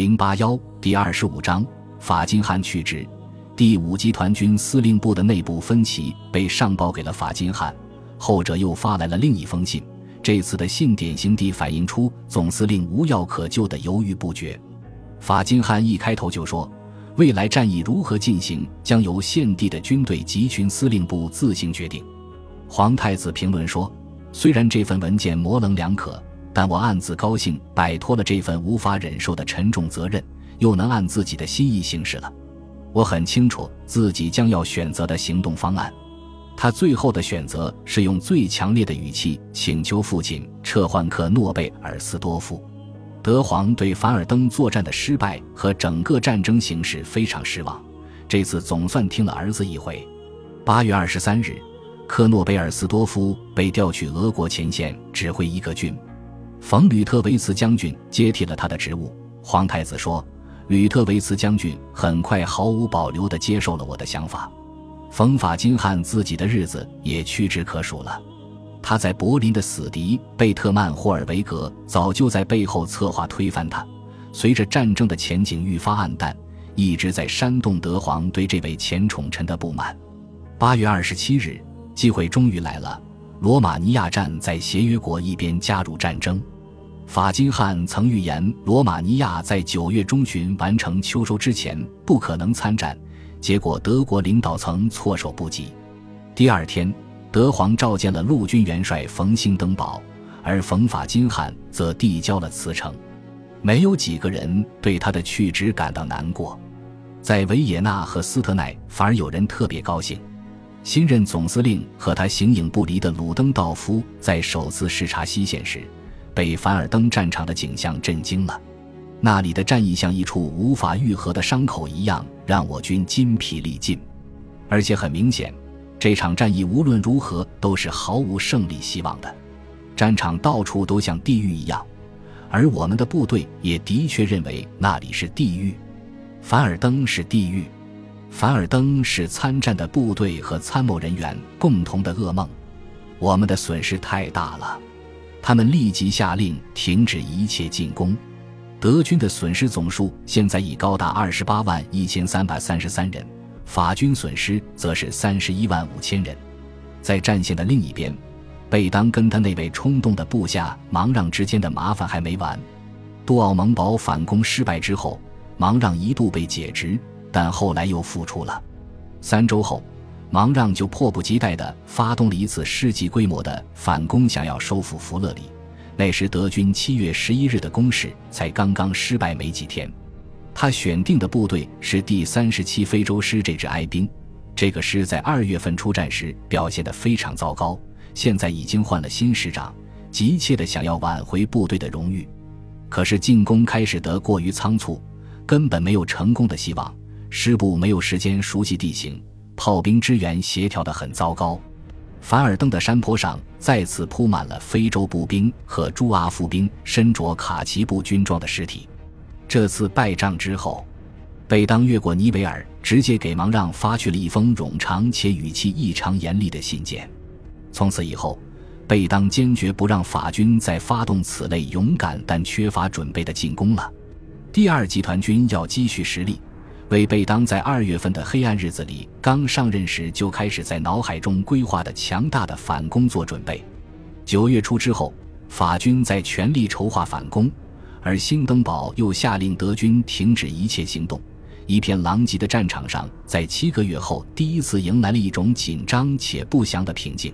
零八幺第二十五章法金汉去职。第五集团军司令部的内部分歧被上报给了法金汉，后者又发来了另一封信。这次的信典型地反映出总司令无药可救的犹豫不决。法金汉一开头就说，未来战役如何进行将由现地的军队集群司令部自行决定。皇太子评论说，虽然这份文件模棱两可。但我暗自高兴，摆脱了这份无法忍受的沉重责任，又能按自己的心意行事了。我很清楚自己将要选择的行动方案。他最后的选择是用最强烈的语气请求父亲撤换克诺贝尔斯多夫。德皇对凡尔登作战的失败和整个战争形势非常失望，这次总算听了儿子一回。八月二十三日，克诺贝尔斯多夫被调去俄国前线指挥一个军。冯吕特维茨将军接替了他的职务。皇太子说：“吕特维茨将军很快毫无保留地接受了我的想法。冯法金汉自己的日子也屈指可数了。他在柏林的死敌贝特曼霍尔维格早就在背后策划推翻他。随着战争的前景愈发暗淡，一直在煽动德皇对这位前宠臣的不满。八月二十七日，机会终于来了。”罗马尼亚站在协约国一边加入战争。法金汉曾预言，罗马尼亚在九月中旬完成秋收之前不可能参战。结果，德国领导层措手不及。第二天，德皇召见了陆军元帅冯兴登堡，而冯法金汉则递交了辞呈。没有几个人对他的去职感到难过，在维也纳和斯特奈反而有人特别高兴。新任总司令和他形影不离的鲁登道夫在首次视察西线时，被凡尔登战场的景象震惊了。那里的战役像一处无法愈合的伤口一样，让我军筋疲力尽。而且很明显，这场战役无论如何都是毫无胜利希望的。战场到处都像地狱一样，而我们的部队也的确认为那里是地狱。凡尔登是地狱。凡尔登是参战的部队和参谋人员共同的噩梦，我们的损失太大了。他们立即下令停止一切进攻。德军的损失总数现在已高达二十八万一千三百三十三人，法军损失则是三十一万五千人。在战线的另一边，贝当跟他那位冲动的部下芒让之间的麻烦还没完。杜奥蒙堡反攻失败之后，芒让一度被解职。但后来又复出了。三周后，芒让就迫不及待地发动了一次世纪规模的反攻，想要收复弗勒里。那时德军七月十一日的攻势才刚刚失败没几天。他选定的部队是第三十七非洲师这支哀兵。这个师在二月份出战时表现得非常糟糕，现在已经换了新师长，急切地想要挽回部队的荣誉。可是进攻开始得过于仓促，根本没有成功的希望。师部没有时间熟悉地形，炮兵支援协调得很糟糕。凡尔登的山坡上再次铺满了非洲步兵和朱阿夫兵身着卡其布军装的尸体。这次败仗之后，贝当越过尼维尔，直接给芒让发去了一封冗长且语气异常严厉的信件。从此以后，贝当坚决不让法军再发动此类勇敢但缺乏准备的进攻了。第二集团军要积蓄实力。为贝当在二月份的黑暗日子里刚上任时就开始在脑海中规划的强大的反攻做准备。九月初之后，法军在全力筹划反攻，而兴登堡又下令德军停止一切行动。一片狼藉的战场上，在七个月后第一次迎来了一种紧张且不祥的平静。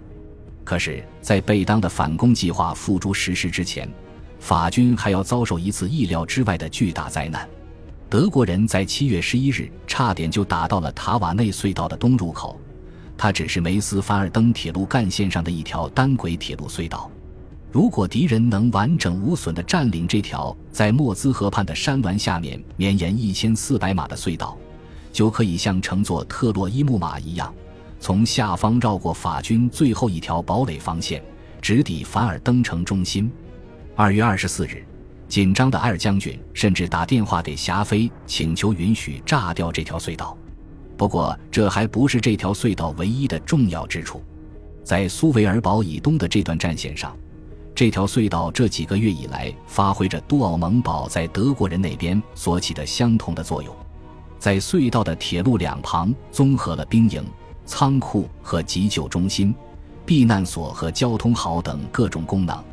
可是，在贝当的反攻计划付诸实施之前，法军还要遭受一次意料之外的巨大灾难。德国人在七月十一日差点就打到了塔瓦内隧道的东入口，它只是梅斯凡尔登铁路干线上的一条单轨铁路隧道。如果敌人能完整无损地占领这条在莫兹河畔的山峦下面绵延一千四百码的隧道，就可以像乘坐特洛伊木马一样，从下方绕过法军最后一条堡垒防线，直抵凡尔登城中心。二月二十四日。紧张的二将军甚至打电话给霞飞，请求允许炸掉这条隧道。不过，这还不是这条隧道唯一的重要之处。在苏维尔堡以东的这段战线上，这条隧道这几个月以来发挥着杜奥蒙堡在德国人那边所起的相同的作用，在隧道的铁路两旁综合了兵营、仓库和急救中心、避难所和交通壕等各种功能。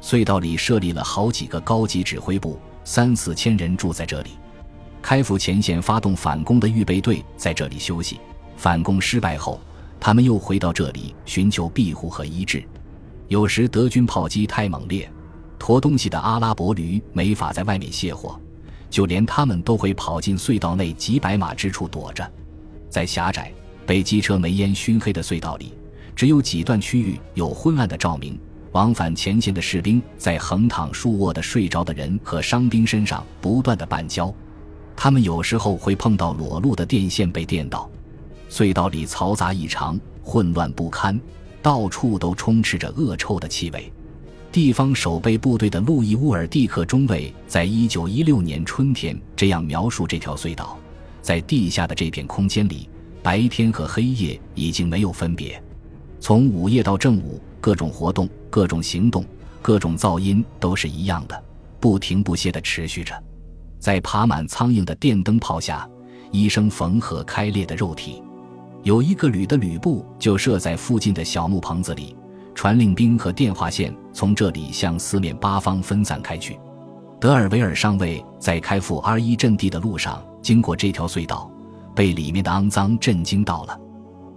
隧道里设立了好几个高级指挥部，三四千人住在这里。开赴前线发动反攻的预备队在这里休息。反攻失败后，他们又回到这里寻求庇护和医治。有时德军炮击太猛烈，驮东西的阿拉伯驴没法在外面卸货，就连他们都会跑进隧道内几百码之处躲着。在狭窄、被机车煤烟熏黑的隧道里，只有几段区域有昏暗的照明。往返前线的士兵在横躺竖卧的睡着的人和伤兵身上不断的绊跤，他们有时候会碰到裸露的电线被电到。隧道里嘈杂异常，混乱不堪。到处都充斥着恶臭的气味。地方守备部队的路易乌尔蒂克中尉在一九一六年春天这样描述这条隧道：在地下的这片空间里，白天和黑夜已经没有分别。从午夜到正午，各种活动、各种行动、各种噪音都是一样的，不停不歇地持续着。在爬满苍蝇的电灯泡下，医生缝合开裂的肉体。有一个旅的旅部就设在附近的小木棚子里，传令兵和电话线从这里向四面八方分散开去。德尔维尔上尉在开赴 R 一阵地的路上经过这条隧道，被里面的肮脏震惊到了。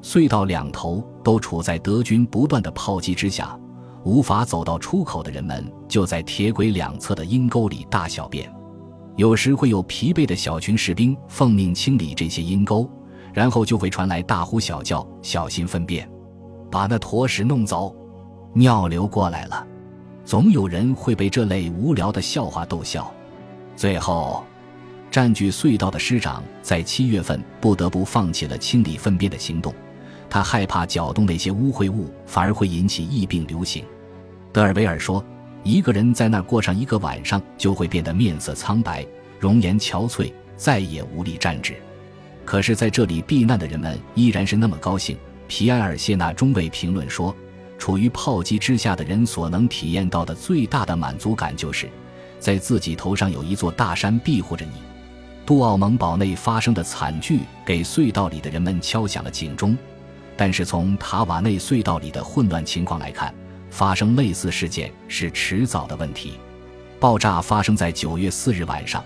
隧道两头都处在德军不断的炮击之下，无法走到出口的人们就在铁轨两侧的阴沟里大小便。有时会有疲惫的小群士兵奉命清理这些阴沟。然后就会传来大呼小叫，小心粪便，把那坨屎弄走。尿流过来了，总有人会被这类无聊的笑话逗笑。最后，占据隧道的师长在七月份不得不放弃了清理粪便的行动，他害怕搅动那些污秽物，反而会引起疫病流行。德尔维尔说：“一个人在那儿过上一个晚上，就会变得面色苍白，容颜憔悴，再也无力站直。”可是，在这里避难的人们依然是那么高兴。皮埃尔谢纳中尉评论说：“处于炮击之下的人所能体验到的最大的满足感，就是在自己头上有一座大山庇护着你。”杜奥蒙堡内发生的惨剧给隧道里的人们敲响了警钟，但是从塔瓦内隧道里的混乱情况来看，发生类似事件是迟早的问题。爆炸发生在九月四日晚上。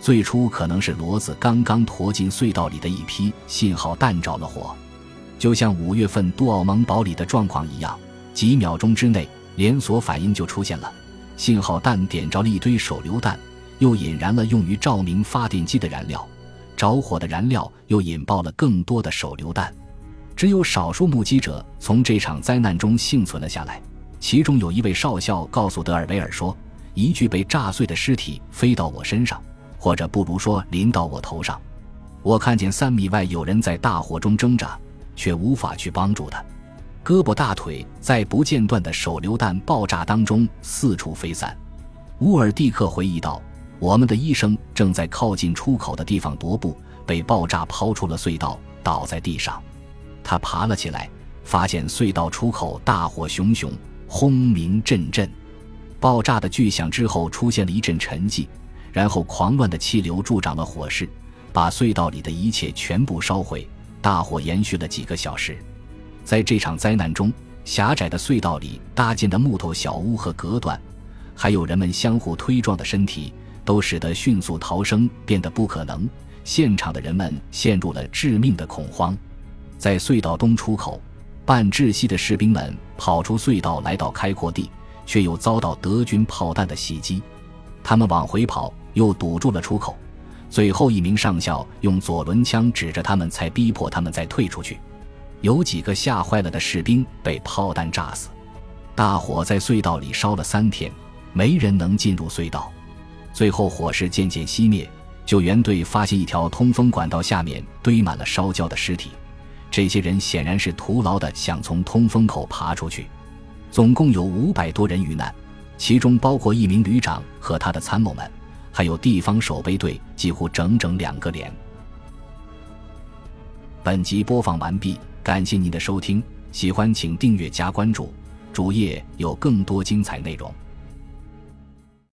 最初可能是骡子刚刚驮进隧道里的一批信号弹着了火，就像五月份杜奥蒙堡里的状况一样，几秒钟之内连锁反应就出现了。信号弹点着了一堆手榴弹，又引燃了用于照明发电机的燃料，着火的燃料又引爆了更多的手榴弹。只有少数目击者从这场灾难中幸存了下来，其中有一位少校告诉德尔维尔说：“一具被炸碎的尸体飞到我身上。”或者不如说淋到我头上，我看见三米外有人在大火中挣扎，却无法去帮助他，胳膊大腿在不间断的手榴弹爆炸当中四处飞散。乌尔蒂克回忆道：“我们的医生正在靠近出口的地方踱步，被爆炸抛出了隧道，倒在地上。他爬了起来，发现隧道出口大火熊熊，轰鸣阵阵。爆炸的巨响之后，出现了一阵沉寂。”然后，狂乱的气流助长了火势，把隧道里的一切全部烧毁。大火延续了几个小时。在这场灾难中，狭窄的隧道里搭建的木头小屋和隔断，还有人们相互推撞的身体，都使得迅速逃生变得不可能。现场的人们陷入了致命的恐慌。在隧道东出口，半窒息的士兵们跑出隧道，来到开阔地，却又遭到德军炮弹的袭击。他们往回跑，又堵住了出口。最后一名上校用左轮枪指着他们，才逼迫他们再退出去。有几个吓坏了的士兵被炮弹炸死。大火在隧道里烧了三天，没人能进入隧道。最后火势渐渐熄灭，救援队发现一条通风管道下面堆满了烧焦的尸体。这些人显然是徒劳的想从通风口爬出去。总共有五百多人遇难。其中包括一名旅长和他的参谋们，还有地方守备队，几乎整整两个连。本集播放完毕，感谢您的收听，喜欢请订阅加关注。主页有更多精彩内容。